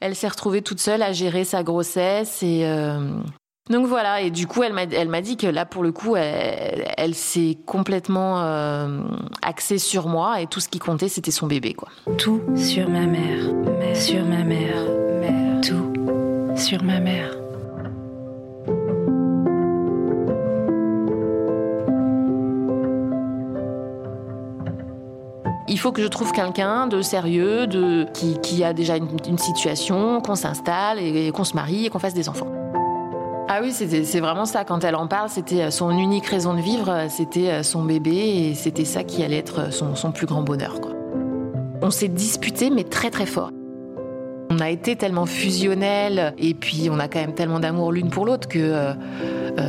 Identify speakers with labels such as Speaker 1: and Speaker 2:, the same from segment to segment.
Speaker 1: Elle s'est retrouvée toute seule à gérer sa grossesse et donc voilà, et du coup, elle m'a, dit que là, pour le coup, elle, s'est complètement euh, axée sur moi et tout ce qui comptait, c'était son bébé, quoi.
Speaker 2: Tout sur ma mère, sur ma mère, mère, tout sur ma mère.
Speaker 1: Il faut que je trouve quelqu'un de sérieux, de qui, a déjà une, situation, qu'on s'installe et qu'on se marie et qu'on fasse des enfants. Ah oui, c'est vraiment ça. Quand elle en parle, c'était euh, son unique raison de vivre, euh, c'était euh, son bébé et c'était ça qui allait être son, plus grand bonheur. On s'est disputé, mais très très fort. On a été tellement fusionnels et puis on a quand même tellement d'amour l'une pour l'autre que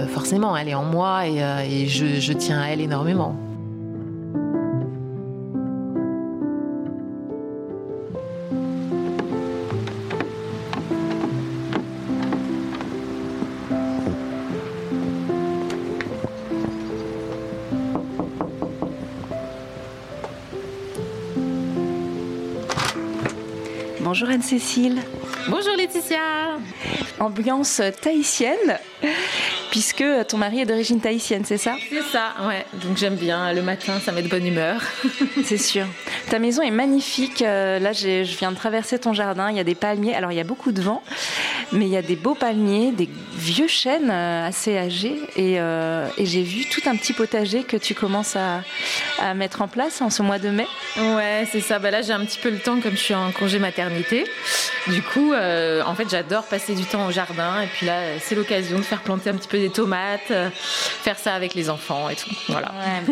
Speaker 1: forcément elle est en moi et, je tiens à elle énormément.
Speaker 2: Bonjour Anne-Cécile.
Speaker 1: Bonjour Laetitia.
Speaker 2: Ambiance tahitienne, puisque ton mari est d'origine tahitienne, c'est ça?
Speaker 1: C'est ça, ouais. Donc j'aime bien. Le matin, ça met de bonne humeur.
Speaker 2: c'est sûr. Ta maison est magnifique. Euh, là, je viens de traverser ton jardin. Il y a des palmiers. Alors, il y a beaucoup de vent, mais il y a des beaux palmiers, des vieux chênes euh, assez âgés. Euh, et, j'ai vu tout un petit potager que tu commences à, mettre en place en ce mois de mai.
Speaker 1: Ouais, c'est ça. Bah là, j'ai un petit peu le temps comme je suis en congé maternité. Du coup, euh, en fait, j'adore passer du temps au jardin. Et puis là, c'est l'occasion de faire planter un petit peu des tomates, faire ça avec les enfants et tout. Voilà.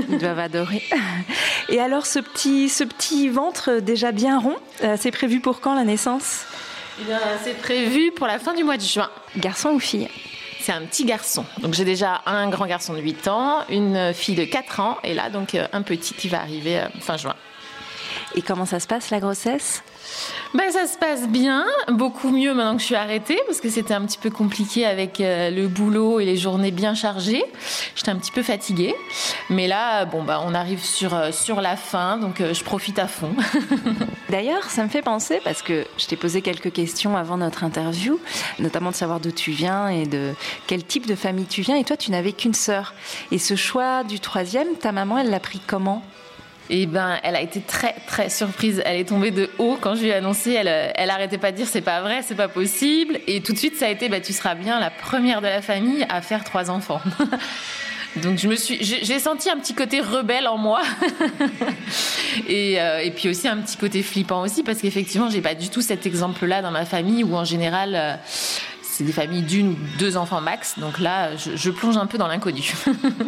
Speaker 2: ils doivent adorer. Et alors, ce petit, ce petit ventre déjà bien rond, c'est prévu pour quand la naissance?
Speaker 1: Eh c'est prévu pour la fin du mois de juin.
Speaker 2: Garçon ou fille?
Speaker 1: C'est un petit garçon. Donc j'ai déjà un grand garçon de 8 ans, une fille de 4 ans et là donc euh, un petit qui va arriver euh, fin juin.
Speaker 2: Et comment ça se passe la grossesse?
Speaker 1: Ben, ça se passe bien, beaucoup mieux maintenant que je suis arrêtée, parce que c'était un petit peu compliqué avec euh, le boulot et les journées bien chargées. J'étais un petit peu fatiguée. Mais là, bon, bah, on arrive sur, euh, sur la fin, donc euh, je profite à fond.
Speaker 2: D'ailleurs, ça me fait penser, parce que je t'ai posé quelques questions avant notre interview, notamment de savoir d'où tu viens et de quel type de famille tu viens. Et toi, tu n'avais qu'une sœur. Et ce choix du troisième, ta maman, elle l'a pris comment?
Speaker 1: Et ben, elle a été très très surprise. Elle est tombée de haut quand je lui ai annoncé. Elle, elle arrêtait pas de dire c'est pas vrai, c'est pas possible. Et tout de suite, ça a été bah, tu seras bien la première de la famille à faire trois enfants. Donc je me suis, j'ai senti un petit côté rebelle en moi, et, euh, et, puis aussi un petit côté flippant aussi parce qu'effectivement j'ai pas du tout cet exemple-là dans ma famille où en général euh, c'est des familles d'une ou deux enfants max. Donc là, je, plonge un peu dans l'inconnu.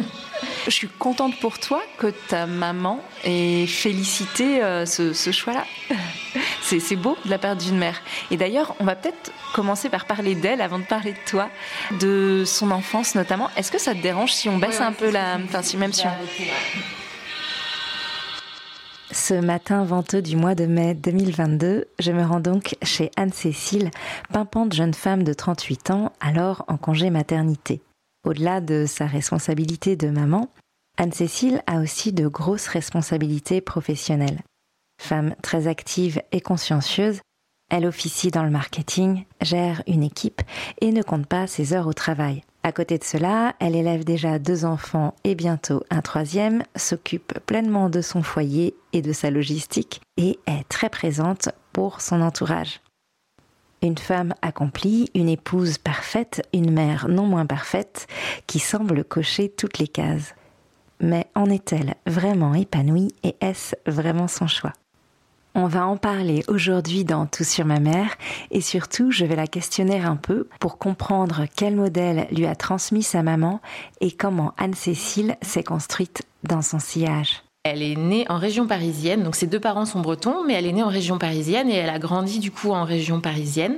Speaker 2: je suis contente pour toi que ta maman ait félicité euh, ce, choix-là. C'est beau de la part d'une mère. Et d'ailleurs, on va peut-être commencer par parler d'elle avant de parler de toi, de son enfance notamment. Est-ce que ça te dérange si on baisse un peu la... Enfin, si même si on... Ce matin venteux du mois de mai 2022, je me rends donc chez Anne-Cécile, pimpante jeune femme de 38 ans, alors en congé maternité. Au-delà de sa responsabilité de maman, Anne-Cécile a aussi de grosses responsabilités professionnelles. Femme très active et consciencieuse, elle officie dans le marketing, gère une équipe et ne compte pas ses heures au travail. À côté de cela, elle élève déjà deux enfants et bientôt un troisième, s'occupe pleinement de son foyer et de sa logistique et est très présente pour son entourage. Une femme accomplie, une épouse parfaite, une mère non moins parfaite, qui semble cocher toutes les cases. Mais en est-elle vraiment épanouie et est-ce vraiment son choix? On va en parler aujourd'hui dans Tout sur ma mère et surtout je vais la questionner un peu pour comprendre quel modèle lui a transmis sa maman et comment Anne-Cécile s'est construite dans son sillage.
Speaker 1: Elle est née en région parisienne, donc ses deux parents sont bretons, mais elle est née en région parisienne et elle a grandi du coup en région parisienne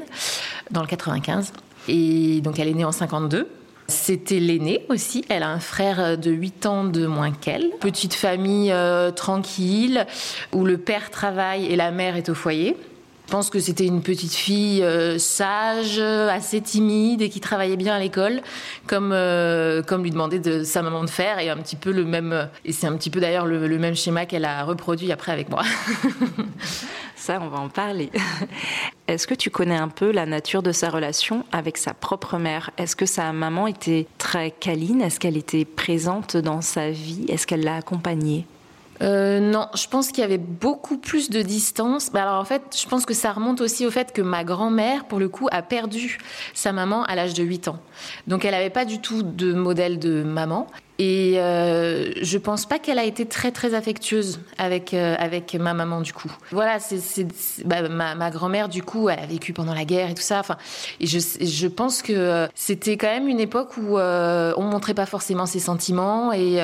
Speaker 1: dans le 95. Et donc elle est née en 52. C'était l'aînée aussi. Elle a un frère de 8 ans de moins qu'elle. Petite famille euh, tranquille où le père travaille et la mère est au foyer. Je pense que c'était une petite fille euh, sage, assez timide et qui travaillait bien à l'école, comme euh, comme lui demandait de sa maman de faire et un petit peu le même et c'est un petit peu d'ailleurs le, le même schéma qu'elle a reproduit après avec moi.
Speaker 2: Ça, on va en parler. Est-ce que tu connais un peu la nature de sa relation avec sa propre mère? Est-ce que sa maman était très câline? Est-ce qu'elle était présente dans sa vie? Est-ce qu'elle l'a accompagnée?
Speaker 1: Euh, non, je pense qu'il y avait beaucoup plus de distance. alors en fait, je pense que ça remonte aussi au fait que ma grand-mère, pour le coup, a perdu sa maman à l'âge de 8 ans. Donc elle n'avait pas du tout de modèle de maman. Et euh, je pense pas qu'elle a été très très affectueuse avec euh, avec ma maman du coup. Voilà, c'est bah, ma, grand-mère du coup, elle a vécu pendant la guerre et tout ça. Enfin, et je pense que c'était quand même une époque où euh, on montrait pas forcément ses sentiments et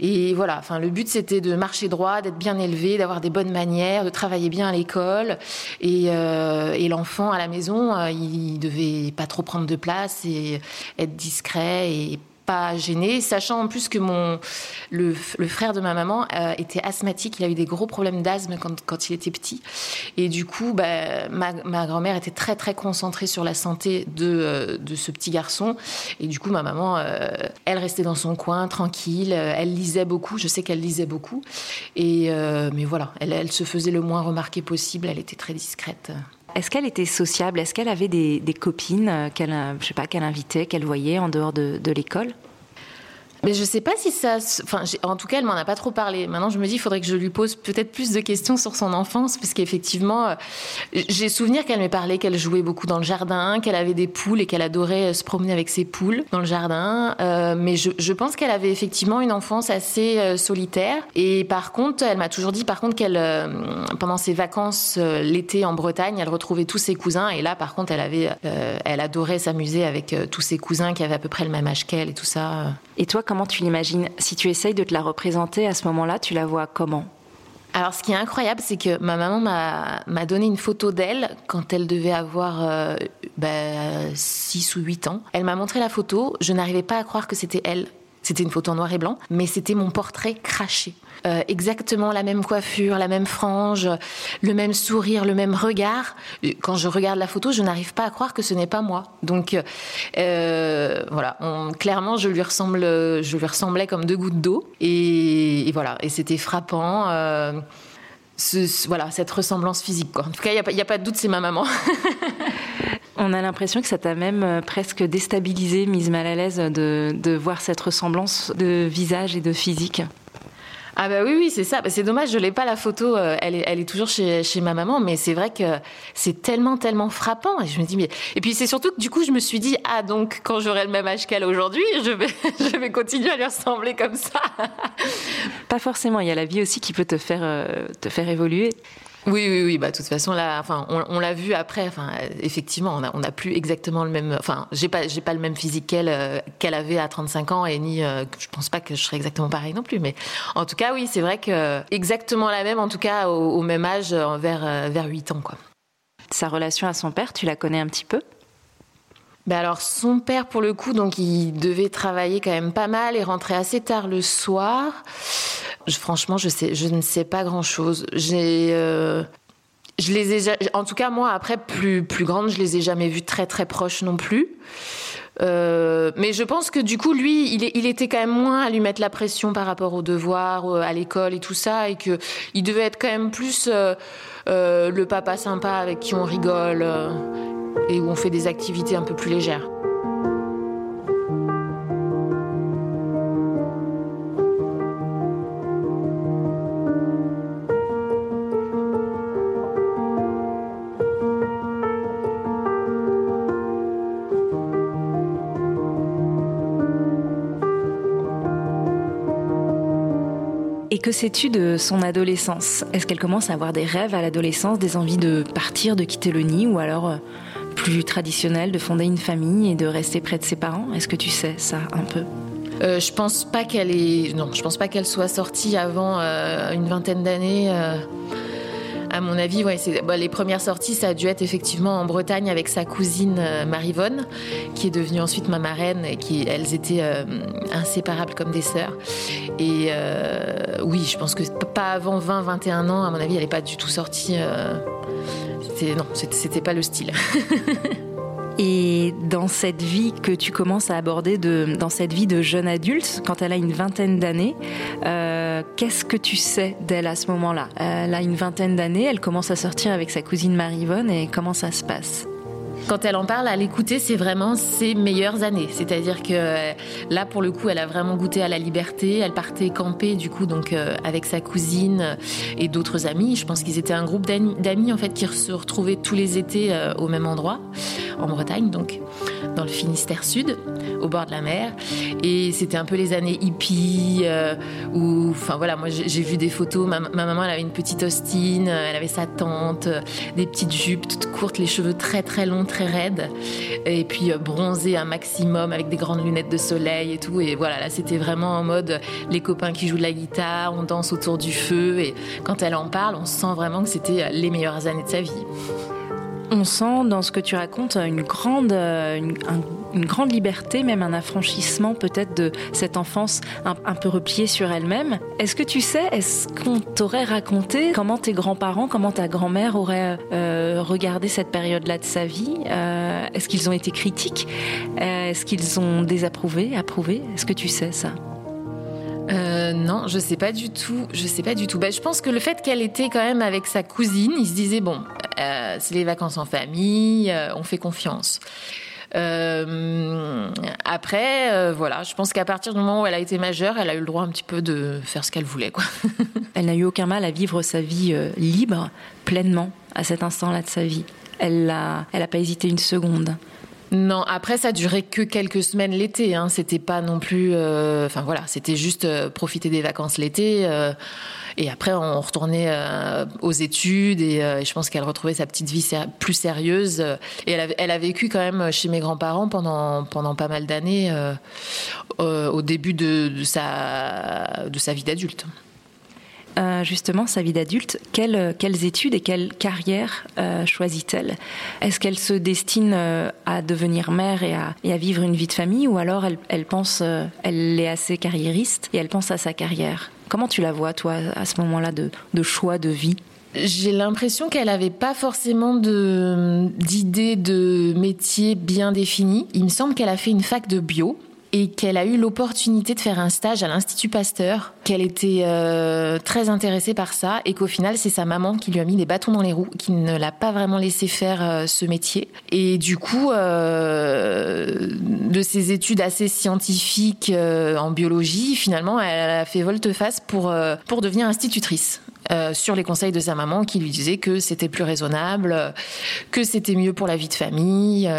Speaker 1: et voilà, enfin, le but c'était de marcher droit, d'être bien élevé, d'avoir des bonnes manières, de travailler bien à l'école. Et, euh, et l'enfant à la maison, euh, il devait pas trop prendre de place et être discret et pas gêné, sachant en plus que mon le, frère de ma maman euh, était asthmatique, il a eu des gros problèmes d'asthme quand, quand, il était petit, et du coup, bah, ma, ma grand-mère était très très concentrée sur la santé de, euh, de ce petit garçon, et du coup, ma maman, euh, elle restait dans son coin, tranquille, elle lisait beaucoup, je sais qu'elle lisait beaucoup, et mais voilà, elle, elle se faisait le moins remarquer possible, elle était très discrète.
Speaker 2: Est-ce qu'elle était sociable? Est-ce qu'elle avait des, copines sais pas, qu'elle invitait, qu'elle voyait en dehors de l'école?
Speaker 1: Mais je sais pas si ça. Enfin, en tout cas, elle m'en a pas trop parlé. Maintenant, je me dis, il faudrait que je lui pose peut-être plus de questions sur son enfance, parce qu'effectivement, euh, j'ai souvenir qu'elle m'ait parlé qu'elle jouait beaucoup dans le jardin, qu'elle avait des poules et qu'elle adorait euh, se promener avec ses poules dans le jardin. Euh, mais je, pense qu'elle avait effectivement une enfance assez solitaire. Et par contre, elle m'a toujours dit, par contre, qu'elle, pendant ses vacances l'été en Bretagne, elle retrouvait tous ses cousins. Et là, par contre, elle avait, elle adorait s'amuser avec tous ses cousins qui avaient à peu près le même âge qu'elle et tout ça.
Speaker 2: Et toi, comment tu l'imagines Si tu essayes de te la représenter à ce moment-là, tu la vois comment
Speaker 1: alors, ce qui est incroyable, c'est que ma maman m'a donné une photo d'elle quand elle devait avoir 6 euh, bah, ou 8 ans. Elle m'a montré la photo. Je n'arrivais pas à croire que c'était elle. C'était une photo en noir et blanc, mais c'était mon portrait craché. Euh, exactement la même coiffure, la même frange, le même sourire, le même regard. Quand je regarde la photo, je n'arrive pas à croire que ce n'est pas moi. Donc euh, voilà, clairement, je lui ressemble, je lui ressemblais comme deux gouttes d'eau. Et, voilà, et c'était frappant. Euh, voilà, cette ressemblance physique. En tout cas, il n'y a, pas de doute, c'est ma maman.
Speaker 2: On a l'impression que ça t'a même euh, presque déstabilisé, mise mal à l'aise de voir cette ressemblance de visage et de physique.
Speaker 1: Ah bah oui, oui, c'est ça. Bah, c'est dommage, je l'ai pas la photo. Euh, elle est, elle est toujours chez, chez ma maman, mais c'est vrai que c'est tellement, tellement frappant. Et je me dis, et puis c'est surtout que du coup, je me suis dit, ah donc quand j'aurai le même âge qu'elle aujourd'hui, je vais, je vais continuer à lui ressembler comme ça.
Speaker 2: Pas forcément. Il y a la vie aussi qui peut te faire, euh, te faire évoluer.
Speaker 1: Oui, oui, oui. Bah, de toute façon, là, enfin, on, l'a vu après. Enfin, effectivement, on n'a plus exactement le même. Enfin, j'ai pas, j'ai pas le même physique qu'elle, euh, qu'elle avait à 35 ans, et ni, euh, je pense pas que je serais exactement pareil non plus. Mais en tout cas, oui, c'est vrai que exactement la même, en tout cas, au, même âge, euh, vers vers 8 ans, quoi.
Speaker 2: Sa relation à son père, tu la connais un petit peu?
Speaker 1: Ben alors son père pour le coup donc il devait travailler quand même pas mal et rentrer assez tard le soir franchement, je sais, je ne sais pas grand chose. J'ai, euh, je les ai, en tout cas moi après plus plus grande, je les ai jamais vues très très proches non plus. Euh, mais je pense que du coup, lui, il, il, était quand même moins à lui mettre la pression par rapport aux devoirs, euh, à l'école et tout ça, et que il devait être quand même plus le papa sympa avec qui on rigole et où on fait des activités un peu plus légères.
Speaker 2: Et que sais-tu de son adolescence? Est-ce qu'elle commence à avoir des rêves à l'adolescence, des envies de partir, de quitter le nid, ou alors euh, plus traditionnel, de fonder une famille et de rester près de ses parents? Est-ce que tu sais ça un peu?
Speaker 1: Euh, je pense pas qu'elle est non, je pense pas qu'elle soit sortie avant euh, une vingtaine d'années. Euh à mon avis, bah, les premières sorties, ça a dû être effectivement en Bretagne avec sa cousine Marivonne, qui est devenue ensuite ma marraine, et qui elles étaient inséparables comme des sœurs. Et oui, je pense que pas avant 20-21 ans, à mon avis, elle n'est pas du tout sortie. C'était non, c'était pas le style.
Speaker 2: Et dans cette vie que tu commences à aborder, de, dans cette vie de jeune adulte, quand elle a une vingtaine d'années, euh, qu'est-ce que tu sais d'elle à ce moment-là? Elle a une vingtaine d'années, elle commence à sortir avec sa cousine Marivonne et comment ça se passe?
Speaker 1: Quand elle en parle, à l'écouter, c'est vraiment ses meilleures années. C'est-à-dire que euh, là, pour le coup, elle a vraiment goûté à la liberté. Elle partait camper, du coup, donc euh, avec sa cousine et d'autres amis. Je pense qu'ils étaient un groupe d'amis en fait qui se retrouvaient tous les étés euh, au même endroit, en Bretagne, donc dans le Finistère Sud, au bord de la mer. Et c'était un peu les années hippies, où, enfin voilà, moi j'ai vu des photos. Ma, ma, maman, elle avait une petite Austin, elle avait sa tante, des petites jupes toutes courtes, les cheveux très très longs très raide et puis euh, bronzé un maximum avec des grandes lunettes de soleil et tout. Et voilà, là c'était vraiment en mode les copains qui jouent de la guitare, on danse autour du feu. Et quand elle en parle, on sent vraiment que c'était euh, les meilleures années de sa vie.
Speaker 2: On sent dans ce que tu racontes une grande, euh, une, grande liberté, même un affranchissement peut-être de cette enfance un, peu repliée sur elle-même. Est-ce que tu sais, est-ce qu'on t'aurait raconté comment tes grands-parents, comment ta grand-mère aurait euh, regardé cette période-là de sa vie? Euh, Est-ce qu'ils ont été critiques? Est-ce qu'ils ont désapprouvé, approuvé Est-ce que tu sais ça?
Speaker 1: Non, je sais pas du tout. Je sais pas du tout. Ben, je pense que le fait qu'elle était quand même avec sa cousine, il se disait bon, euh, c'est les vacances en famille, euh, on fait confiance. Euh, après, voilà, je pense qu'à partir du moment où elle a été majeure, elle a eu le droit un petit peu de faire ce qu'elle voulait.
Speaker 2: Elle n'a eu aucun mal à vivre sa vie libre, pleinement, à cet instant-là de sa vie. Elle n'a elle pas hésité une seconde.
Speaker 1: Non, après ça durait que quelques semaines l'été. Hein. C'était pas non plus. Enfin voilà, c'était juste profiter des vacances l'été. Et après, on retournait euh, aux études euh, et, je pense qu'elle retrouvait sa petite vie plus sérieuse. Et elle a, vécu quand même chez mes grands-parents pendant, pendant pas mal d'années euh, au début de, sa, de sa vie d'adulte.
Speaker 2: Justement, sa vie d'adulte, quelles, quelles, études et quelle carrière choisit-elle? Est-ce qu'elle se destine à devenir mère et à, vivre une vie de famille ou alors elle, pense, elle est assez carriériste et elle pense à sa carrière? Comment tu la vois, toi, à ce moment-là de, choix de vie?
Speaker 1: J'ai l'impression qu'elle n'avait pas forcément d'idée de métier bien définie. Il me semble qu'elle a fait une fac de bio et qu'elle a eu l'opportunité de faire un stage à l'Institut Pasteur, qu'elle était euh, très intéressée par ça et qu'au final c'est sa maman qui lui a mis des bâtons dans les roues, qui ne l'a pas vraiment laissé faire euh, ce métier. Et du coup, euh, de ses études assez scientifiques en biologie, finalement, elle a fait volte-face pour, pour devenir institutrice. sur les conseils de sa maman qui lui disait que c'était plus raisonnable, que c'était mieux pour la vie de famille.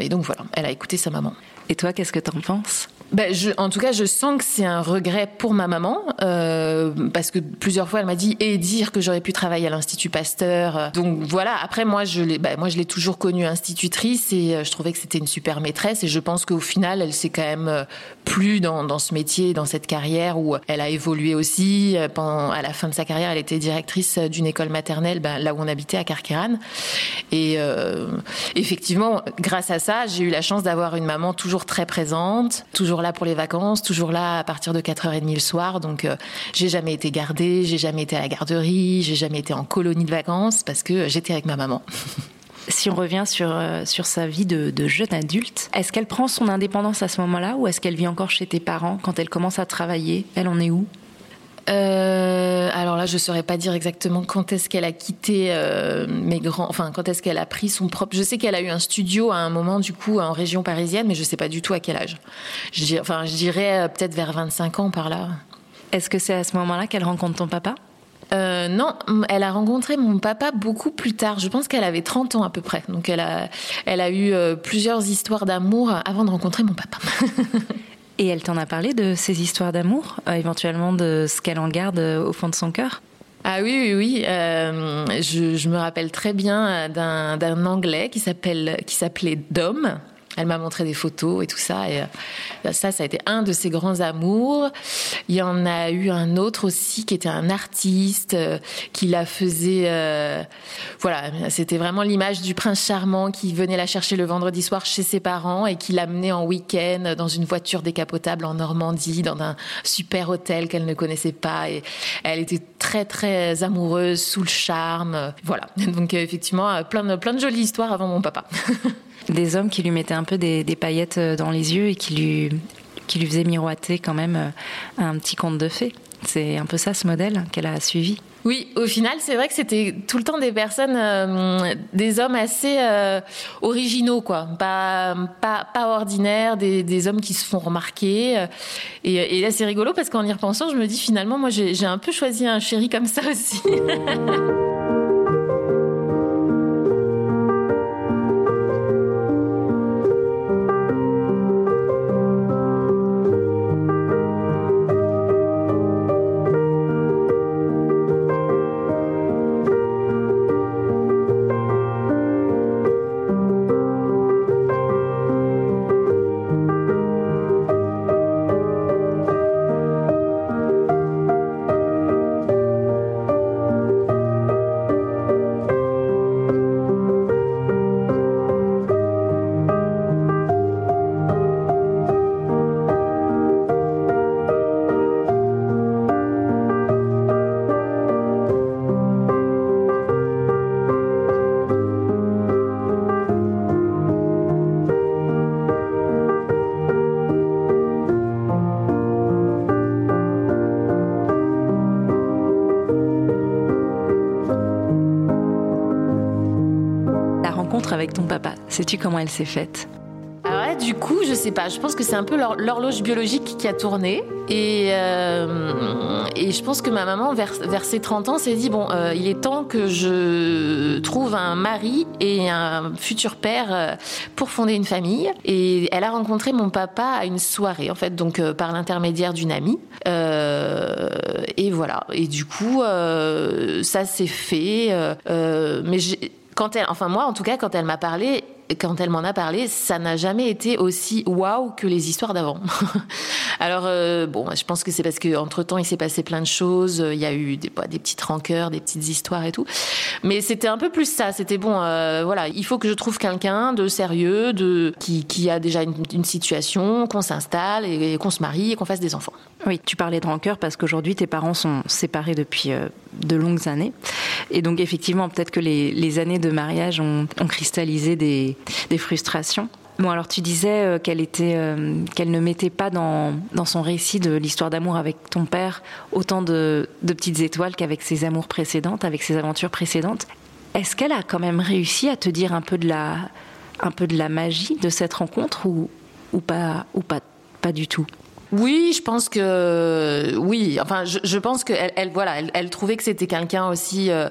Speaker 1: et donc voilà, elle a écouté sa maman.
Speaker 2: Et toi, qu'est-ce que tu en penses?
Speaker 1: Ben, je, en tout cas, je sens que c'est un regret pour ma maman, euh, parce que plusieurs fois, elle m'a dit et dire que j'aurais pu travailler à l'Institut Pasteur. Donc voilà. Après, moi, je l'ai, ben, moi, je l'ai toujours connue institutrice et euh, je trouvais que c'était une super maîtresse. Et je pense qu'au final, elle s'est quand même euh, plus dans, dans ce métier, dans cette carrière où elle a évolué aussi. Euh, pendant, à la fin de sa carrière, elle était directrice d'une école maternelle, ben, là où on habitait à Carqueran. Et euh, effectivement, grâce à ça, j'ai eu la chance d'avoir une maman toujours très présente, toujours là pour les vacances, toujours là à partir de 4h30 le soir. Donc, euh, j'ai jamais été gardée, j'ai jamais été à la garderie, j'ai jamais été en colonie de vacances parce que j'étais avec ma maman.
Speaker 2: Si on revient sur, euh, sur sa vie de, de jeune adulte, est-ce qu'elle prend son indépendance à ce moment-là ou est-ce qu'elle vit encore chez tes parents quand elle commence à travailler? Elle en est où?
Speaker 1: Euh, alors là, je saurais pas dire exactement quand est-ce qu'elle a quitté euh, mes grands, enfin quand est-ce qu'elle a pris son propre. Je sais qu'elle a eu un studio à un moment du coup en région parisienne, mais je sais pas du tout à quel âge. Je, enfin, je dirais euh, peut-être vers 25 ans par là.
Speaker 2: Est-ce que c'est à ce moment-là qu'elle rencontre ton papa?
Speaker 1: Euh, non, elle a rencontré mon papa beaucoup plus tard. Je pense qu'elle avait 30 ans à peu près. Donc elle a, elle a eu plusieurs histoires d'amour avant de rencontrer mon papa.
Speaker 2: Et elle t'en a parlé de ces histoires d'amour, euh, éventuellement de ce qu'elle en garde euh, au fond de son cœur?
Speaker 1: Ah oui, oui, oui. Euh, je, me rappelle très bien d'un Anglais qui s'appelle, qui s'appelait Dom. Elle m'a montré des photos et tout ça. Et euh, ça, ça a été un de ses grands amours. Il y en a eu un autre aussi qui était un artiste, euh, qui la faisait. Euh, voilà, c'était vraiment l'image du prince charmant qui venait la chercher le vendredi soir chez ses parents et qui l'amenait en week-end dans une voiture décapotable en Normandie, dans un super hôtel qu'elle ne connaissait pas. Et elle était très très amoureuse, sous le charme. Voilà. Donc effectivement, plein de, plein de jolies histoires avant mon papa.
Speaker 2: des hommes qui lui mettaient un peu des, paillettes euh, dans les yeux et qui lui, qui lui faisaient miroiter quand même euh, un petit conte de fées. C'est un peu ça ce modèle qu'elle a suivi.
Speaker 1: Oui, au final, c'est vrai que c'était tout le temps des personnes, euh, des hommes assez originaux, quoi. Pas, pas, pas ordinaires, des, des, hommes qui se font remarquer. Et, et là, c'est rigolo parce qu'en y repensant, je me dis finalement, moi, j'ai un peu choisi un chéri comme ça aussi.
Speaker 2: Sais-tu comment elle s'est faite
Speaker 1: ah du coup, je sais pas. Je pense que c'est un peu l'horloge biologique qui a tourné. Et, euh, et je pense que ma maman, vers, vers ses 30 ans, s'est dit bon, euh, il est temps que je trouve un mari et un futur père euh, pour fonder une famille. Et elle a rencontré mon papa à une soirée, en fait, donc par l'intermédiaire d'une amie. et voilà. Et du coup, ça s'est fait. mais quand elle, enfin moi en tout cas, quand elle m'a parlé, quand elle m'en a parlé, ça n'a jamais été aussi waouh que les histoires d'avant. Alors euh, bon, je pense que c'est parce que entre temps il s'est passé plein de choses. Il y a eu des, des petites rancœurs, des petites histoires et tout. Mais c'était un peu plus ça. C'était bon, euh, voilà, il faut que je trouve quelqu'un de sérieux, de qui, a déjà une, situation, qu'on s'installe et, qu'on se marie et qu'on fasse des enfants.
Speaker 2: Oui, tu parlais de rancœur parce qu'aujourd'hui tes parents sont séparés depuis euh, de longues années. Et donc effectivement, peut-être que les, années de mariage ont cristallisé des, des frustrations. Bon, alors tu disais euh, euh, qu'elle ne mettait pas dans, son récit de l'histoire d'amour avec ton père autant de, petites étoiles qu'avec ses amours précédentes, avec ses aventures précédentes. Est-ce qu'elle a quand même réussi à te dire un peu de la, magie de cette rencontre ou, ou pas, pas du tout?
Speaker 1: Oui, je pense que oui. Enfin, je, je pense qu'elle, elle, voilà, elle, elle, trouvait que c'était quelqu'un aussi euh,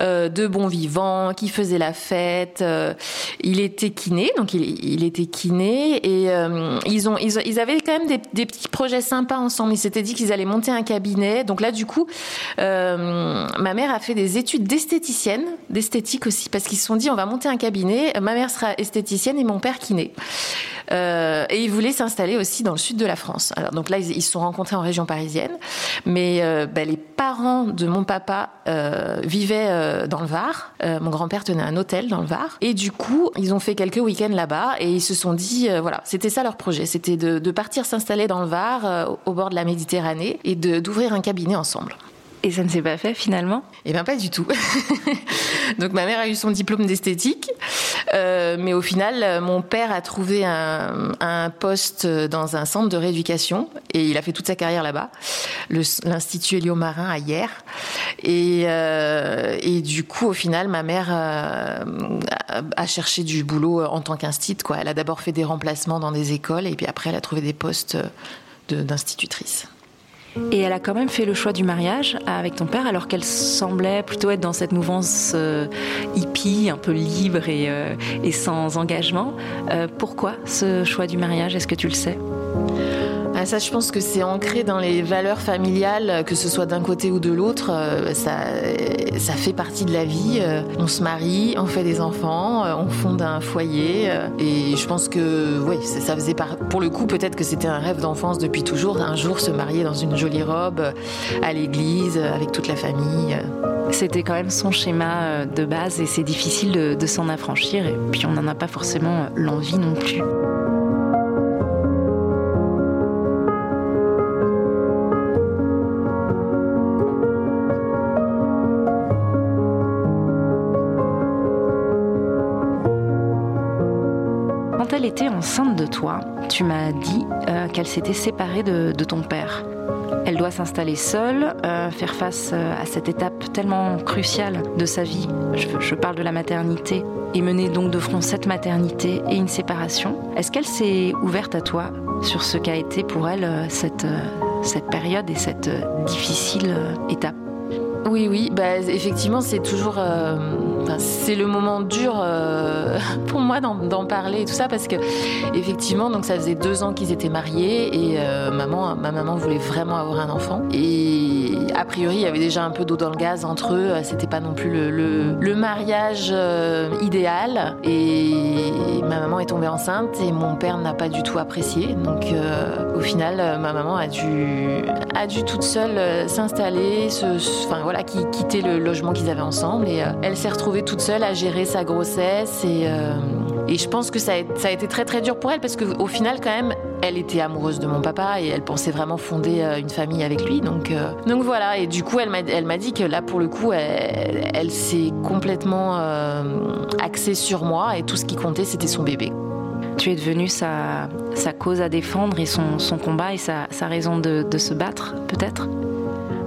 Speaker 1: euh, de bon vivant, qui faisait la fête. Euh, il était kiné, donc il, il était kiné, et euh, ils ont, ils, ils, avaient quand même des, des, petits projets sympas ensemble. Ils s'étaient dit qu'ils allaient monter un cabinet. Donc là, du coup, euh, ma mère a fait des études d'esthéticienne, d'esthétique aussi, parce qu'ils se sont dit on va monter un cabinet. Ma mère sera esthéticienne et mon père kiné. Euh, et ils voulaient s'installer aussi dans le sud de la France. Alors donc là, ils se sont rencontrés en région parisienne, mais euh, bah, les parents de mon papa euh, vivaient euh, dans le Var. Mon grand-père tenait un hôtel dans le Var, et du coup, ils ont fait quelques week-ends là-bas et ils se sont dit, voilà, c'était ça leur projet, c'était de partir s'installer dans le Var, au bord de la Méditerranée, et d'ouvrir un cabinet ensemble.
Speaker 2: Et ça ne s'est pas fait finalement
Speaker 1: Eh bien pas du tout. Donc ma mère a eu son diplôme d'esthétique, euh, mais au final mon père a trouvé un, poste dans un centre de rééducation et il a fait toute sa carrière là-bas, l'Institut Hélio Marin à Hier. Et, euh, et, du coup au final ma mère euh, a cherché du boulot en tant qu'institut. Quoi. Elle a d'abord fait des remplacements dans des écoles et puis après elle a trouvé des postes d'institutrice.
Speaker 2: Et elle a quand même fait le choix du mariage avec ton père, alors qu'elle semblait plutôt être dans cette mouvance euh, hippie, un peu libre et, euh, sans engagement. Euh, pourquoi ce choix du mariage? Est-ce que tu le sais?
Speaker 1: Bah ça, je pense que c'est ancré dans les valeurs familiales, que ce soit d'un côté ou de l'autre. Euh, ça, ça fait partie de la vie. Euh, on se marie, on fait des enfants, euh, on fonde un foyer. Et je pense que, oui, ça faisait par... pour le coup, peut-être que c'était un rêve d'enfance depuis toujours. Un jour, se marier dans une jolie robe à l'église avec toute la famille.
Speaker 2: C'était quand même son schéma de base et c'est difficile de, de s'en affranchir. Et puis on n'en a pas forcément l'envie non plus. Enceinte de toi, tu m'as dit euh, qu'elle s'était séparée de, ton père. Elle doit s'installer seule, euh, faire face euh, à cette étape tellement cruciale de sa vie. Je, parle de la maternité. Et mener donc de front cette maternité et une séparation. Est-ce qu'elle s'est ouverte à toi sur ce qu'a été pour elle cette, cette période et cette difficile étape?
Speaker 1: Oui, oui, bah, effectivement, c'est toujours c'est le moment dur euh, pour moi d'en parler et tout ça parce que effectivement, donc ça faisait deux ans qu'ils étaient mariés et euh, maman, ma maman voulait vraiment avoir un enfant. Et a priori, il y avait déjà un peu d'eau dans le gaz entre eux. C'était pas non plus le, mariage euh, idéal. Et ma maman est tombée enceinte et mon père n'a pas du tout apprécié. Donc au final, ma maman a dû, a dû toute seule s'installer, enfin voilà, quitter le logement qu'ils avaient ensemble et elle s'est retrouvée toute seule à gérer sa grossesse et, euh, et je pense que ça a, ça a, été très très dur pour elle parce qu'au final quand même elle était amoureuse de mon papa et elle pensait vraiment fonder euh, une famille avec lui. Donc euh, donc voilà. Et du coup elle m'a dit que là pour le coup elle, elle s'est complètement axée sur moi et tout ce qui comptait c'était son bébé.
Speaker 2: Tu es devenue sa, sa cause à défendre et son, son combat et sa, sa raison de se battre peut-être?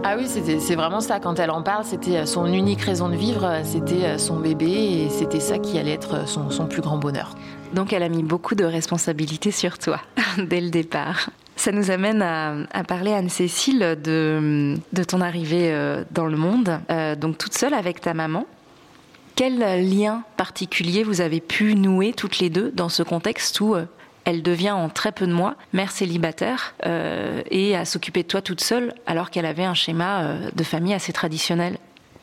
Speaker 1: Ah oui, c'est vraiment ça. Quand elle en parle, c'était son unique raison de vivre, c'était son bébé et c'était ça qui allait être son, plus grand bonheur.
Speaker 2: Donc elle a mis beaucoup de responsabilités sur toi dès le départ. Ça nous amène à, parler, Anne-Cécile, de, de, ton arrivée euh, dans le monde, euh, donc toute seule avec ta maman. Quel lien particulier vous avez pu nouer toutes les deux dans ce contexte où euh, elle devient en très peu de mois mère célibataire euh, et à s'occuper de toi toute seule alors qu'elle avait un schéma euh, de famille assez traditionnel.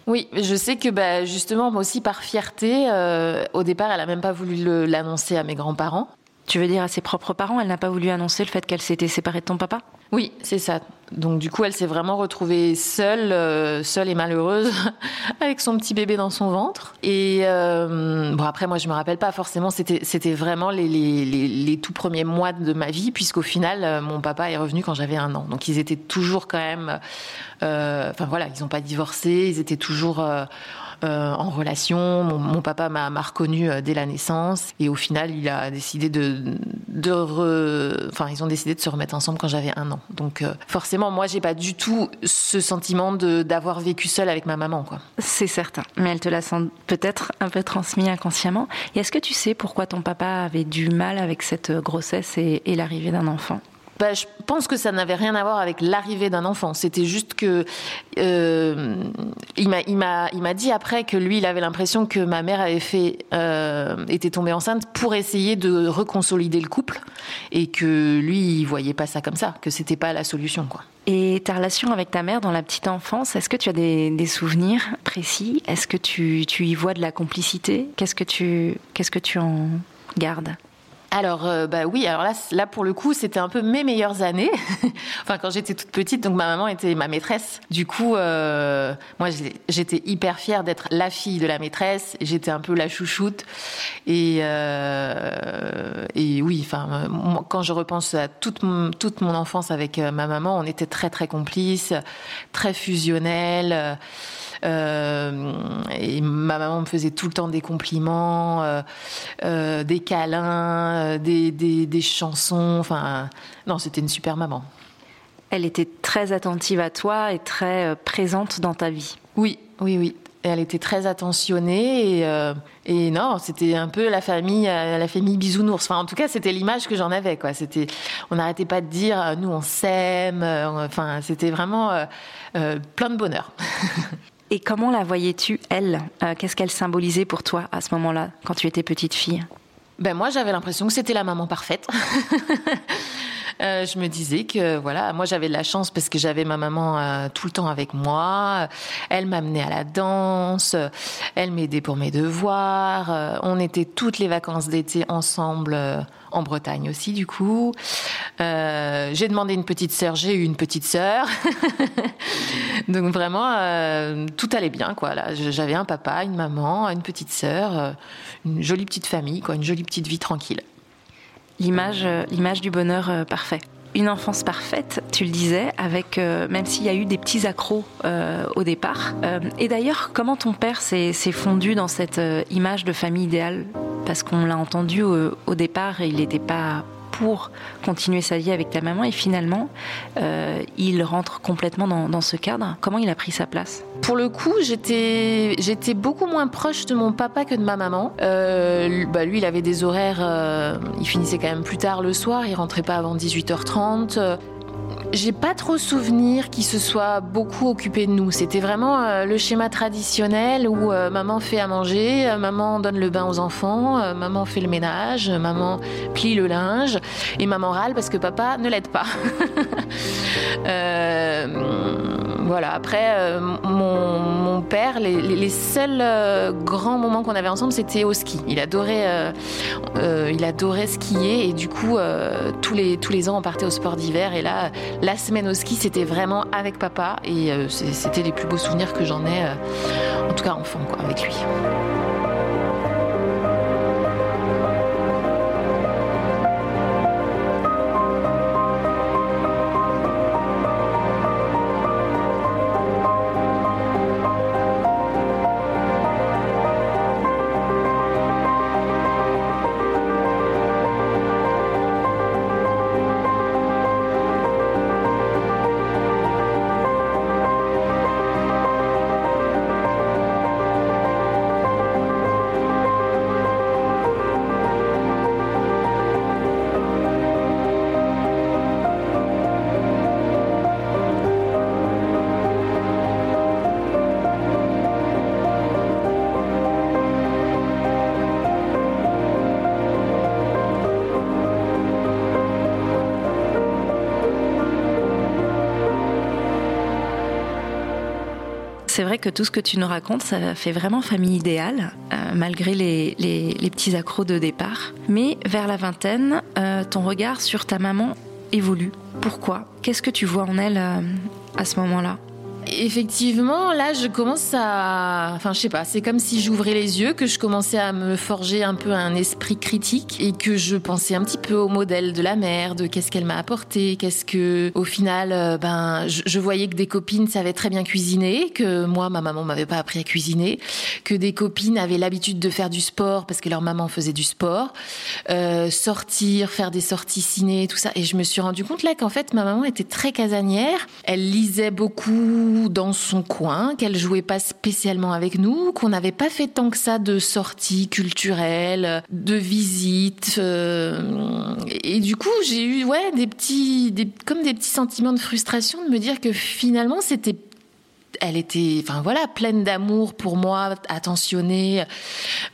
Speaker 1: Oui, je sais que bah, justement, moi aussi, par fierté, euh, au départ, elle n'a même pas voulu l'annoncer à mes grands-parents.
Speaker 2: Tu veux dire à ses propres parents, elle n'a pas voulu annoncer le fait qu'elle s'était séparée de ton papa?
Speaker 1: Oui, c'est ça. Donc du coup, elle s'est vraiment retrouvée seule, euh, seule et malheureuse, avec son petit bébé dans son ventre. Et euh, bon, après, moi, je me rappelle pas forcément. C'était, vraiment les, tout premiers mois de ma vie, puisqu'au final, euh, mon papa est revenu quand j'avais un an. Donc ils étaient toujours quand même. Enfin voilà, ils n'ont pas divorcé. Ils étaient toujours en relation. Mon, papa m'a reconnu euh, dès la naissance et au final, il a décidé de, ils ont décidé de se remettre ensemble quand j'avais un an. Donc euh, forcément, moi, j'ai pas du tout ce sentiment d'avoir vécu seule avec ma maman.
Speaker 2: C'est certain, mais elle te l'a peut-être un peu transmis inconsciemment. Et est-ce que tu sais pourquoi ton papa avait du mal avec cette grossesse et l'arrivée d'un enfant?
Speaker 1: Bah, je pense que ça n'avait rien à voir avec l'arrivée d'un enfant. C'était juste que euh, il m'a dit après que lui il avait l'impression que ma mère avait fait euh, était tombée enceinte pour essayer de reconsolider le couple et que lui il voyait pas ça comme ça, que c'était pas la solution quoi.
Speaker 2: Et ta relation avec ta mère dans la petite enfance, est-ce que tu as des, souvenirs précis? Est-ce que tu, y vois de la complicité? Qu'est-ce que tu en gardes?
Speaker 1: Alors, euh, bah oui, alors là, là pour le coup, c'était un peu mes meilleures années. enfin, quand j'étais toute petite, donc ma maman était ma maîtresse. Du coup, euh, moi, j'étais hyper fière d'être la fille de la maîtresse. J'étais un peu la chouchoute. Et, euh, et oui, enfin, quand je repense à toute, toute mon enfance avec ma maman, on était très, très complices, très fusionnels. Euh, et ma maman me faisait tout le temps des compliments, euh, euh, des câlins, des, des, chansons. Enfin, non, c'était une super maman.
Speaker 2: Elle était très attentive à toi et très présente dans ta vie.
Speaker 1: Oui, oui, oui elle était très attentionnée et, et non, c'était un peu la famille, la famille bisounours. Enfin, en tout cas, c'était l'image que j'en avais. Quoi. C'était, on n'arrêtait pas de dire, nous, on s'aime. Enfin, c'était vraiment plein de bonheur.
Speaker 2: Et comment la voyais-tu, elle euh, Qu'est-ce qu'elle symbolisait pour toi à ce moment-là, quand tu étais petite fille?
Speaker 1: Ben moi, j'avais l'impression que c'était la maman parfaite. je me disais que voilà, moi j'avais de la chance parce que j'avais ma maman tout le temps avec moi. Elle m'amenait à la danse, elle m'aidait pour mes devoirs. on était toutes les vacances d'été ensemble en Bretagne aussi, du coup. Euh, j'ai demandé une petite sœur, j'ai eu une petite sœur. Donc vraiment, euh, tout allait bien, quoi. J'avais un papa, une maman, une petite sœur, euh, une jolie petite famille, quoi, une jolie petite vie tranquille.
Speaker 2: L'image, l'image du bonheur parfait une enfance parfaite, tu le disais, avec même s'il y a eu des petits accros au départ. et d'ailleurs, comment ton père s'est fondu dans cette image de famille idéale? Parce qu'on l'a entendu au, départ, il n'était pas pour continuer sa vie avec ta maman et finalement euh, il rentre complètement dans, ce cadre. Comment il a pris sa place?
Speaker 1: Pour le coup, j'étais beaucoup moins proche de mon papa que de ma maman. Euh, bah, lui, il avait des horaires, euh, il finissait quand même plus tard le soir, il rentrait pas avant 18h30. J'ai pas trop souvenir qu'il se soit beaucoup occupé de nous. C'était vraiment euh, le schéma traditionnel où euh, maman fait à manger, euh, maman donne le bain aux enfants, maman fait le ménage, maman plie le linge et maman râle parce que papa ne l'aide pas. voilà. Après, mon, père, les, seuls grands moments qu'on avait ensemble, c'était au ski. Il adorait, adorait skier et du coup, tous les tous les ans, on partait au sport d'hiver et là la semaine au ski, c'était vraiment avec papa et euh, c'était les plus beaux souvenirs que j'en ai, euh, en tout cas enfant, quoi, avec lui.
Speaker 2: Que tout ce que tu nous racontes, ça fait vraiment famille idéale, euh, malgré les, petits accros de départ. Mais vers la vingtaine, euh, ton regard sur ta maman évolue. Pourquoi? Qu'est-ce que tu vois en elle euh, à ce moment-là?
Speaker 1: Effectivement, là, je commence à. Enfin, je sais pas, c'est comme si j'ouvrais les yeux, que je commençais à me forger un peu un esprit critique et que je pensais un petit peu au modèle de la mère, de qu'est-ce qu'elle m'a apporté, qu'est-ce que. Au final, euh, ben, je, voyais que des copines savaient très bien cuisiner, que moi, ma maman m'avait pas appris à cuisiner, que des copines avaient l'habitude de faire du sport parce que leur maman faisait du sport, euh, sortir, faire des sorties ciné, tout ça. Et je me suis rendu compte là qu'en fait, ma maman était très casanière. Elle lisait beaucoup dans son coin, qu'elle jouait pas spécialement avec nous, qu'on n'avait pas fait tant que ça de sorties culturelles, de visites. Euh, et du coup, j'ai eu ouais des petits, comme des petits sentiments de frustration de me dire que finalement c'était elle était, enfin voilà, pleine d'amour pour moi, attentionnée,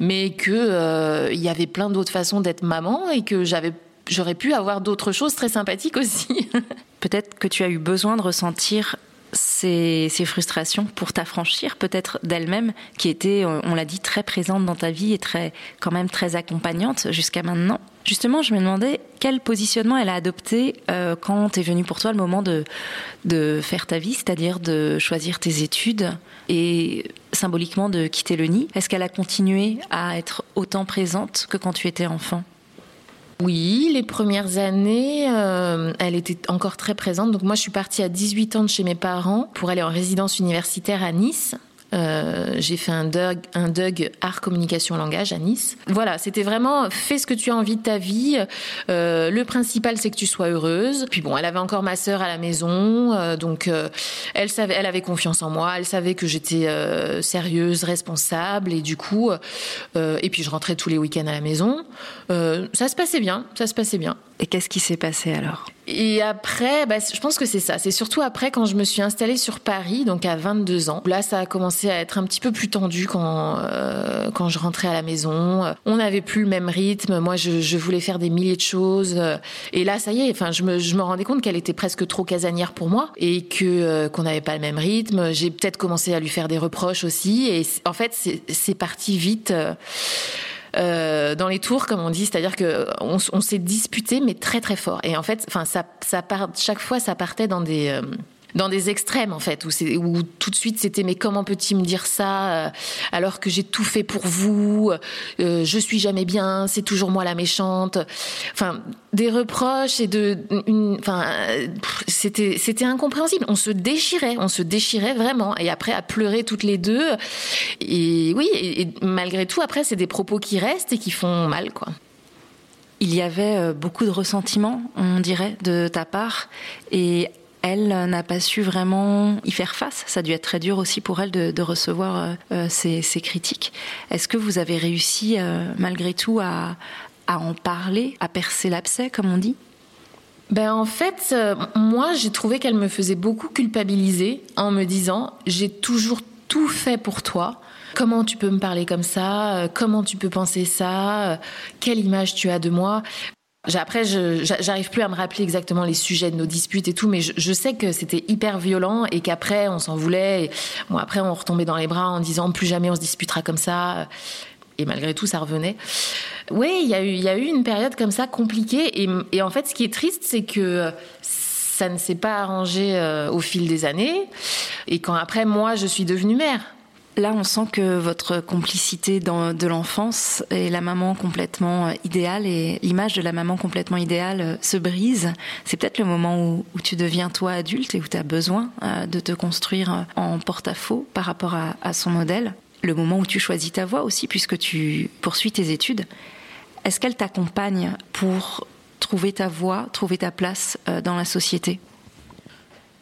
Speaker 1: mais que euh, il y avait plein d'autres façons d'être maman et que j'avais, j'aurais pu avoir d'autres choses très sympathiques aussi.
Speaker 2: Peut-être que tu as eu besoin de ressentir ces, frustrations pour t'affranchir peut-être d'elle-même, qui était, on l'a dit, très présente dans ta vie et très, quand même très accompagnante jusqu'à maintenant. Justement, je me demandais quel positionnement elle a adopté euh, quand est venu pour toi le moment de, de faire ta vie, c'est-à-dire de choisir tes études et symboliquement de quitter le nid. Est-ce qu'elle a continué à être autant présente que quand tu étais enfant?
Speaker 1: Oui, les premières années, euh, elle était encore très présente. Donc moi, je suis partie à 18 ans de chez mes parents pour aller en résidence universitaire à Nice. Euh, j'ai fait un DUG, un art communication langage à Nice. Voilà, c'était vraiment fais ce que tu as envie de ta vie. Euh, le principal c'est que tu sois heureuse. Puis bon, elle avait encore ma sœur à la maison, euh, donc elle savait, elle avait confiance en moi. Elle savait que j'étais sérieuse, responsable et du coup, et puis je rentrais tous les week-ends à la maison. ça se passait bien, ça se passait bien.
Speaker 2: Et qu'est-ce qui s'est passé alors?
Speaker 1: Et après, bah, je pense que c'est ça. C'est surtout après quand je me suis installée sur Paris, donc à 22 ans. Là, ça a commencé à être un petit peu plus tendu quand euh, quand je rentrais à la maison. On n'avait plus le même rythme. Moi, je, je, voulais faire des milliers de choses. Et là, ça y est. Enfin, je me, je me rendais compte qu'elle était presque trop casanière pour moi et que euh, qu'on n'avait pas le même rythme. J'ai peut-être commencé à lui faire des reproches aussi. Et en fait, c'est parti vite. Euh, euh, dans les tours, comme on dit, c'est-à-dire que on, s'est disputé, mais très très fort. Et en fait, enfin, ça, chaque fois, ça partait dans des euh, dans des extrêmes en fait où, tout de suite c'était mais comment peut-il me dire ça euh, alors que j'ai tout fait pour vous euh, je suis jamais bien c'est toujours moi la méchante. Enfin des reproches et de enfin c'était c'était incompréhensible. On se déchirait on se déchirait vraiment. Et après à pleurer toutes les deux et oui et, et malgré tout après c'est des propos qui restent et qui font mal quoi.
Speaker 2: Il y avait euh, beaucoup de ressentiment, on dirait, de ta part. Et elle n'a pas su vraiment y faire face. Ça a dû être très dur aussi pour elle de, de recevoir euh, euh ces, critiques. Est-ce que vous avez réussi euh, malgré tout à, à, en parler, à percer l'abcès, comme on dit?
Speaker 1: Ben en fait, euh, moi j'ai trouvé qu'elle me faisait beaucoup culpabiliser en me disant j'ai toujours tout fait pour toi. Comment tu peux me parler comme ça? Euh, Comment tu peux penser ça? Quelle image tu as de moi? Après, j'arrive plus à me rappeler exactement les sujets de nos disputes et tout, mais je, sais que c'était hyper violent et qu'après on s'en voulait. Bon, après on retombait dans les bras en disant plus jamais on se disputera comme ça. Et malgré tout, ça revenait. Oui, il y a eu, une période comme ça compliquée. Et, en fait, ce qui est triste, c'est que ça ne s'est pas arrangé euh, au fil des années. Et quand après, moi, je suis devenue mère.
Speaker 2: Là, on sent que votre complicité dans, de l'enfance et la maman complètement euh, idéale et l'image de la maman complètement idéale euh, se brise. C'est peut-être le moment où, tu deviens toi adulte et où tu as besoin euh, de te construire en porte-à-faux par rapport à, à son modèle. Le moment où tu choisis ta voie aussi, puisque tu poursuis tes études. Est-ce qu'elle t'accompagne pour trouver ta voie, trouver ta place dans la société?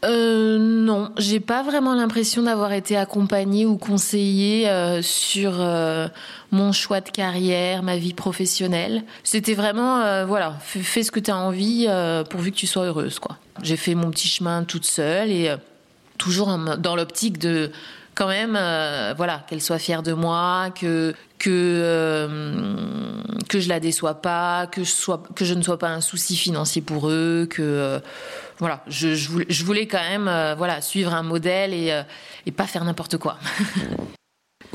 Speaker 1: Euh, non, j'ai pas vraiment l'impression d'avoir été accompagnée ou conseillée euh, sur euh, mon choix de carrière, ma vie professionnelle. C'était vraiment, euh, voilà, fais, ce que tu as envie pourvu que tu sois heureuse, quoi. J'ai fait mon petit chemin toute seule et toujours dans l'optique de quand même, euh, voilà, qu'elle soit fière de moi, que que euh, que je la déçois pas, que je sois que je ne sois pas un souci financier pour eux, que euh, voilà, je, voulais, je voulais quand même euh, voilà suivre un modèle et et pas faire n'importe quoi.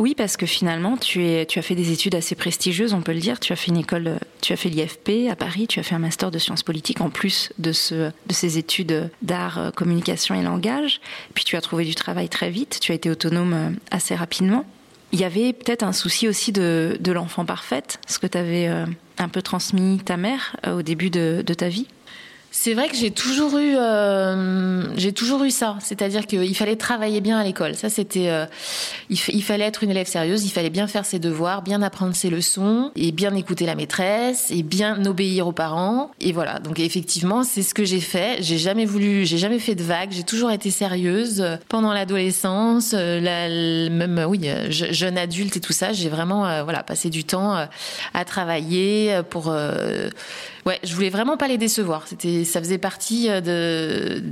Speaker 2: Oui, parce que finalement, tu, as fait des études assez prestigieuses, on peut le dire. Tu as fait une école, tu as fait l'IFP à Paris, tu as fait un master de sciences politiques en plus de, ce, de ces études d'art, communication et langage. Puis tu as trouvé du travail très vite, tu as été autonome assez rapidement. Il y avait peut-être un souci aussi de, l'enfant parfaite, ce que tu avais un peu transmis ta mère au début de ta vie.
Speaker 1: C'est vrai que j'ai toujours eu, euh, j'ai toujours eu ça. C'est-à-dire qu'il fallait travailler bien à l'école. Ça, c'était, euh, il, fallait être une élève sérieuse. Il fallait bien faire ses devoirs, bien apprendre ses leçons, et bien écouter la maîtresse, et bien obéir aux parents. Et voilà. Donc effectivement, c'est ce que j'ai fait. J'ai jamais voulu, j'ai jamais fait de vagues. J'ai toujours été sérieuse pendant l'adolescence, euh, la, même oui, je, jeune adulte et tout ça. J'ai vraiment, euh, voilà, passé du temps euh, à travailler pour ouais, je voulais vraiment pas les décevoir. C'était, ça faisait partie euh, de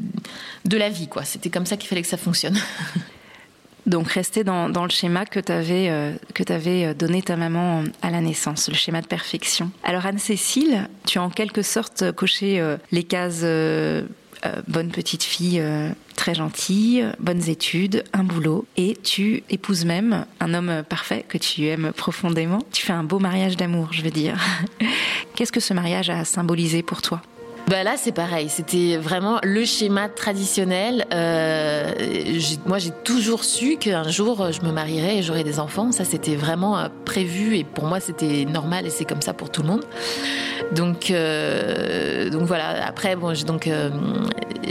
Speaker 1: de la vie, quoi. C'était comme ça qu'il fallait que ça fonctionne.
Speaker 2: Donc rester dans, dans le schéma que tu avais, euh, que euh, donné ta maman à la naissance, le schéma de perfection. Alors Anne-Cécile, tu as en quelque sorte coché les cases bonne petite fille euh, très gentille, bonnes études, un boulot, et tu épouses même un homme parfait que tu aimes profondément. Tu fais un beau mariage d'amour, je veux dire. Qu'est-ce que ce mariage a symbolisé pour toi?
Speaker 1: Bah là, c'est pareil. C'était vraiment le schéma traditionnel. Euh, moi, j'ai toujours su qu'un jour, je me marierais et j'aurais des enfants. Ça, c'était vraiment euh, prévu et pour moi, c'était normal et c'est comme ça pour tout le monde. Donc, euh, donc voilà. Après, bon, donc, euh,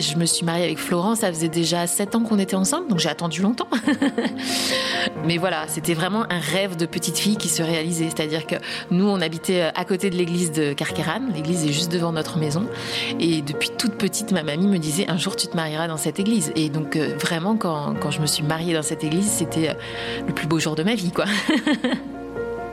Speaker 1: je me suis mariée avec Florent. Ça faisait déjà sept ans qu'on était ensemble, donc j'ai attendu longtemps. Mais voilà, c'était vraiment un rêve de petite fille qui se réalisait. C'est-à-dire que nous, on habitait à côté de l'église de Carqueran. L'église est juste devant notre maison. Et depuis toute petite, ma mamie me disait un jour tu te marieras dans cette église. Et donc euh, vraiment, quand, quand je me suis mariée dans cette église, c'était euh, le plus beau jour de ma vie, quoi.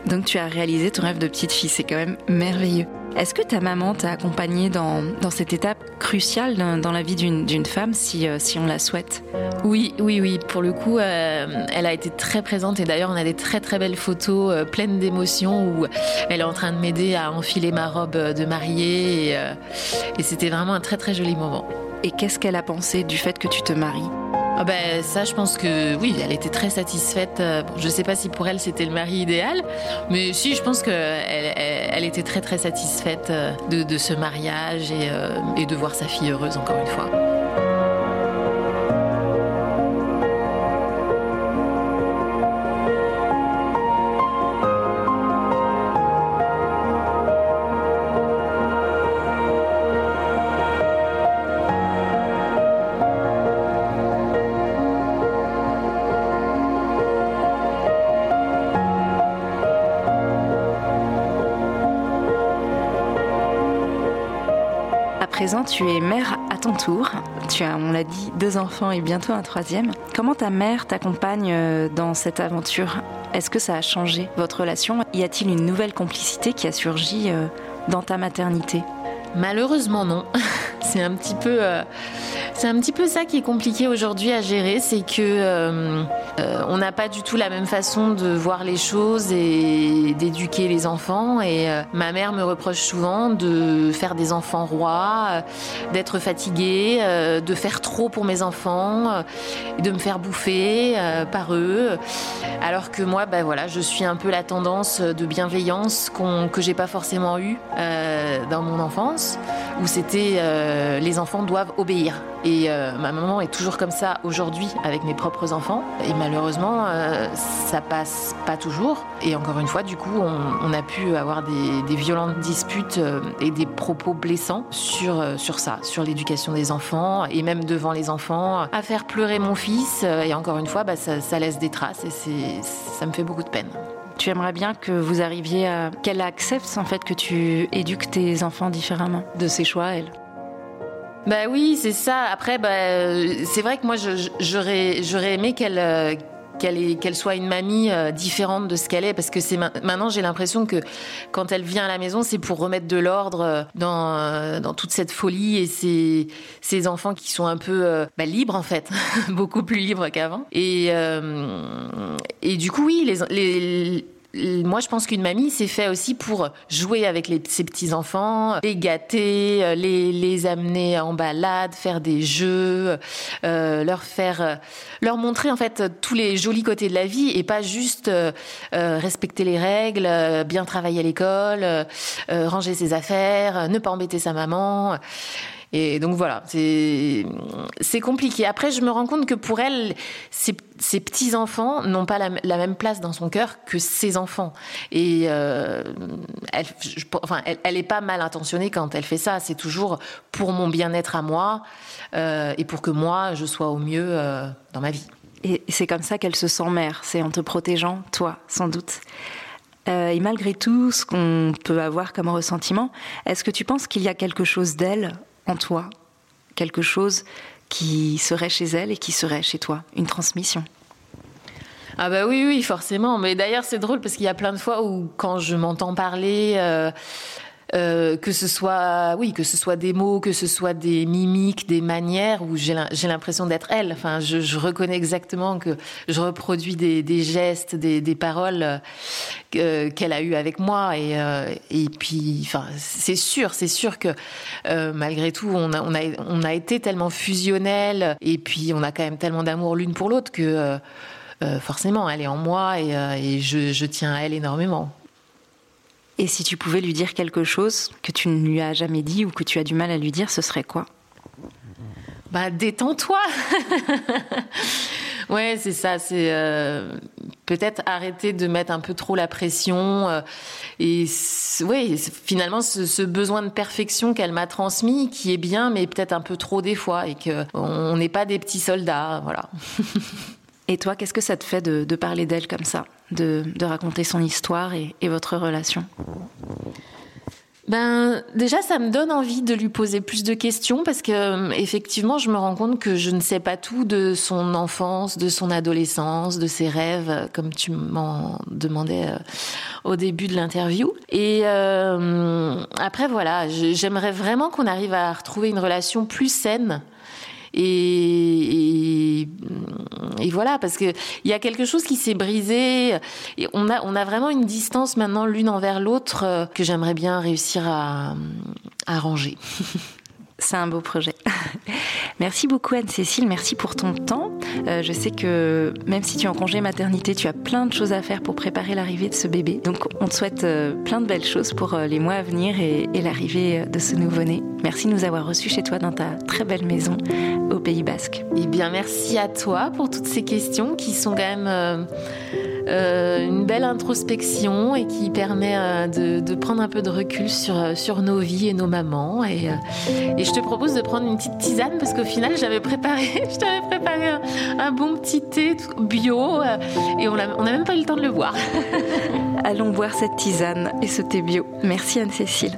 Speaker 2: Donc tu as réalisé ton rêve de petite fille, c'est quand même merveilleux. Est-ce que ta maman t'a accompagnée dans, dans, cette étape cruciale dans, la vie d'une femme, si, euh, si on la souhaite?
Speaker 1: Oui, oui, oui. Pour le coup, euh, elle a été très présente et d'ailleurs, on a des très très belles photos euh, pleines d'émotions où elle est en train de m'aider à enfiler ma robe de mariée et, et c'était vraiment un très très joli moment.
Speaker 2: Et qu'est-ce qu'elle a pensé du fait que tu te maries?
Speaker 1: Ah ben, ça, je pense que oui, elle était très satisfaite. Euh, je ne sais pas si pour elle c'était le mari idéal, mais si, je pense qu'elle elle, était très très satisfaite euh, de, ce mariage et, euh, et de voir sa fille heureuse encore une fois.
Speaker 2: Tu es mère à ton tour. Tu as, on l'a dit, deux enfants et bientôt un troisième. Comment ta mère t'accompagne euh, dans cette aventure? Est-ce que ça a changé votre relation? Y a-t-il une nouvelle complicité qui a surgi euh, dans ta maternité?
Speaker 1: Malheureusement non. c'est un petit peu, euh, c'est un petit peu ça qui est compliqué aujourd'hui à gérer, c'est que euh, on n'a pas du tout la même façon de voir les choses et d'éduquer les enfants. Et ma mère me reproche souvent de faire des enfants rois, d'être fatiguée, de faire trop pour mes enfants, de me faire bouffer par eux, alors que moi, ben voilà, je suis un peu la tendance de bienveillance que j'ai pas forcément eue dans mon enfance, où c'était euh, les enfants doivent obéir. Et euh, ma maman est toujours comme ça aujourd'hui avec mes propres enfants. Et malheureusement, euh, ça passe pas toujours. Et encore une fois, du coup, on, a pu avoir des, violentes disputes et des propos blessants sur, sur ça, sur l'éducation des enfants et même devant les enfants, à faire pleurer mon fils. Et encore une fois, bah, ça, ça laisse des traces et ça me fait beaucoup de peine.
Speaker 2: Tu aimerais bien que vous arriviez à qu'elle accepte en fait que tu éduques tes enfants différemment de ses choix, elle?
Speaker 1: Bah oui, c'est ça. Après, bah, c'est vrai que moi, j'aurais, j'aurais aimé qu'elle, euh, qu'elle, qu'elle soit une mamie euh, différente de ce qu'elle est, parce que c'est maintenant j'ai l'impression que quand elle vient à la maison, c'est pour remettre de l'ordre euh, dans, dans toute cette folie et ces, ces enfants qui sont un peu bah, libres en fait, beaucoup plus libres qu'avant. Et, et du coup, oui, les, les moi, je pense qu'une mamie, c'est fait aussi pour jouer avec ses petits-enfants, les gâter, euh, les, les, amener en balade, faire des jeux, euh, leur faire, euh, leur montrer en fait tous les jolis côtés de la vie et pas juste respecter les règles, bien travailler à l'école, ranger ses affaires, ne pas embêter sa maman. Et donc voilà, c'est compliqué. Après, je me rends compte que pour elle, ses, petits-enfants n'ont pas la, même place dans son cœur que ses enfants. Et euh, elle, enfin, elle, pas mal intentionnée quand elle fait ça. C'est toujours pour mon bien-être à moi euh, et pour que moi, je sois au mieux euh, dans ma vie.
Speaker 2: Et c'est comme ça qu'elle se sent mère, c'est en te protégeant, toi, sans doute. et malgré tout ce qu'on peut avoir comme ressentiment, est-ce que tu penses qu'il y a quelque chose d'elle en toi quelque chose qui serait chez elle et qui serait chez toi, une transmission.
Speaker 1: Ah bah oui, oui, forcément. Mais d'ailleurs, c'est drôle parce qu'il y a plein de fois où quand je m'entends parler, euh, euh, que ce soit, oui, que ce soit des mots, que ce soit des mimiques, des manières, où j'ai l'impression d'être elle. Enfin, je, je, reconnais exactement que je reproduis des, gestes, des, paroles euh, qu'elle a eues avec moi. Et, euh, et puis, enfin, c'est sûr, c'est sûr que malgré tout, on a, on, a, on a été tellement fusionnels, et puis on a quand même tellement d'amour l'une pour l'autre que forcément, elle est en moi et, je tiens à elle énormément.
Speaker 2: Et si tu pouvais lui dire quelque chose que tu ne lui as jamais dit ou que tu as du mal à lui dire, ce serait quoi?
Speaker 1: Bah détends-toi. ouais, c'est ça. C'est euh, peut-être arrêter de mettre un peu trop la pression euh, et oui, finalement ce, besoin de perfection qu'elle m'a transmis, qui est bien, mais peut-être un peu trop des fois, et que on n'est pas des petits soldats, voilà.
Speaker 2: Et toi, qu'est-ce que ça te fait de, parler d'elle comme ça, de, raconter son histoire et, votre relation?
Speaker 1: Ben déjà ça me donne envie de lui poser plus de questions parce que euh, effectivement je me rends compte que je ne sais pas tout de son enfance, de son adolescence, de ses rêves comme tu m'en demandais euh, au début de l'interview. Et euh, après voilà, j'aimerais vraiment qu'on arrive à retrouver une relation plus saine et, voilà, parce qu'il y a quelque chose qui s'est brisé. Et on, a, vraiment une distance maintenant l'une envers l'autre euh, que j'aimerais bien réussir à ranger.
Speaker 2: C'est un beau projet. merci beaucoup Anne-Cécile, merci pour ton temps. Euh, je sais que même si tu es en congé maternité, tu as plein de choses à faire pour préparer l'arrivée de ce bébé. Donc on te souhaite euh, plein de belles choses pour euh, les mois à venir et, l'arrivée de ce nouveau-né. Merci de nous avoir reçus chez toi dans ta très belle maison au Pays Basque.
Speaker 1: Eh bien merci à toi pour toutes ces questions qui sont quand même une belle introspection et qui permet euh, de, prendre un peu de recul sur, euh, sur nos vies et nos mamans. Et, et je te propose de prendre une petite tisane parce qu'au final, j'avais préparé, je t'avais préparé un, bon petit thé bio et on n'a même pas eu le temps de le boire.
Speaker 2: Allons boire cette tisane et ce thé bio. Merci Anne-Cécile.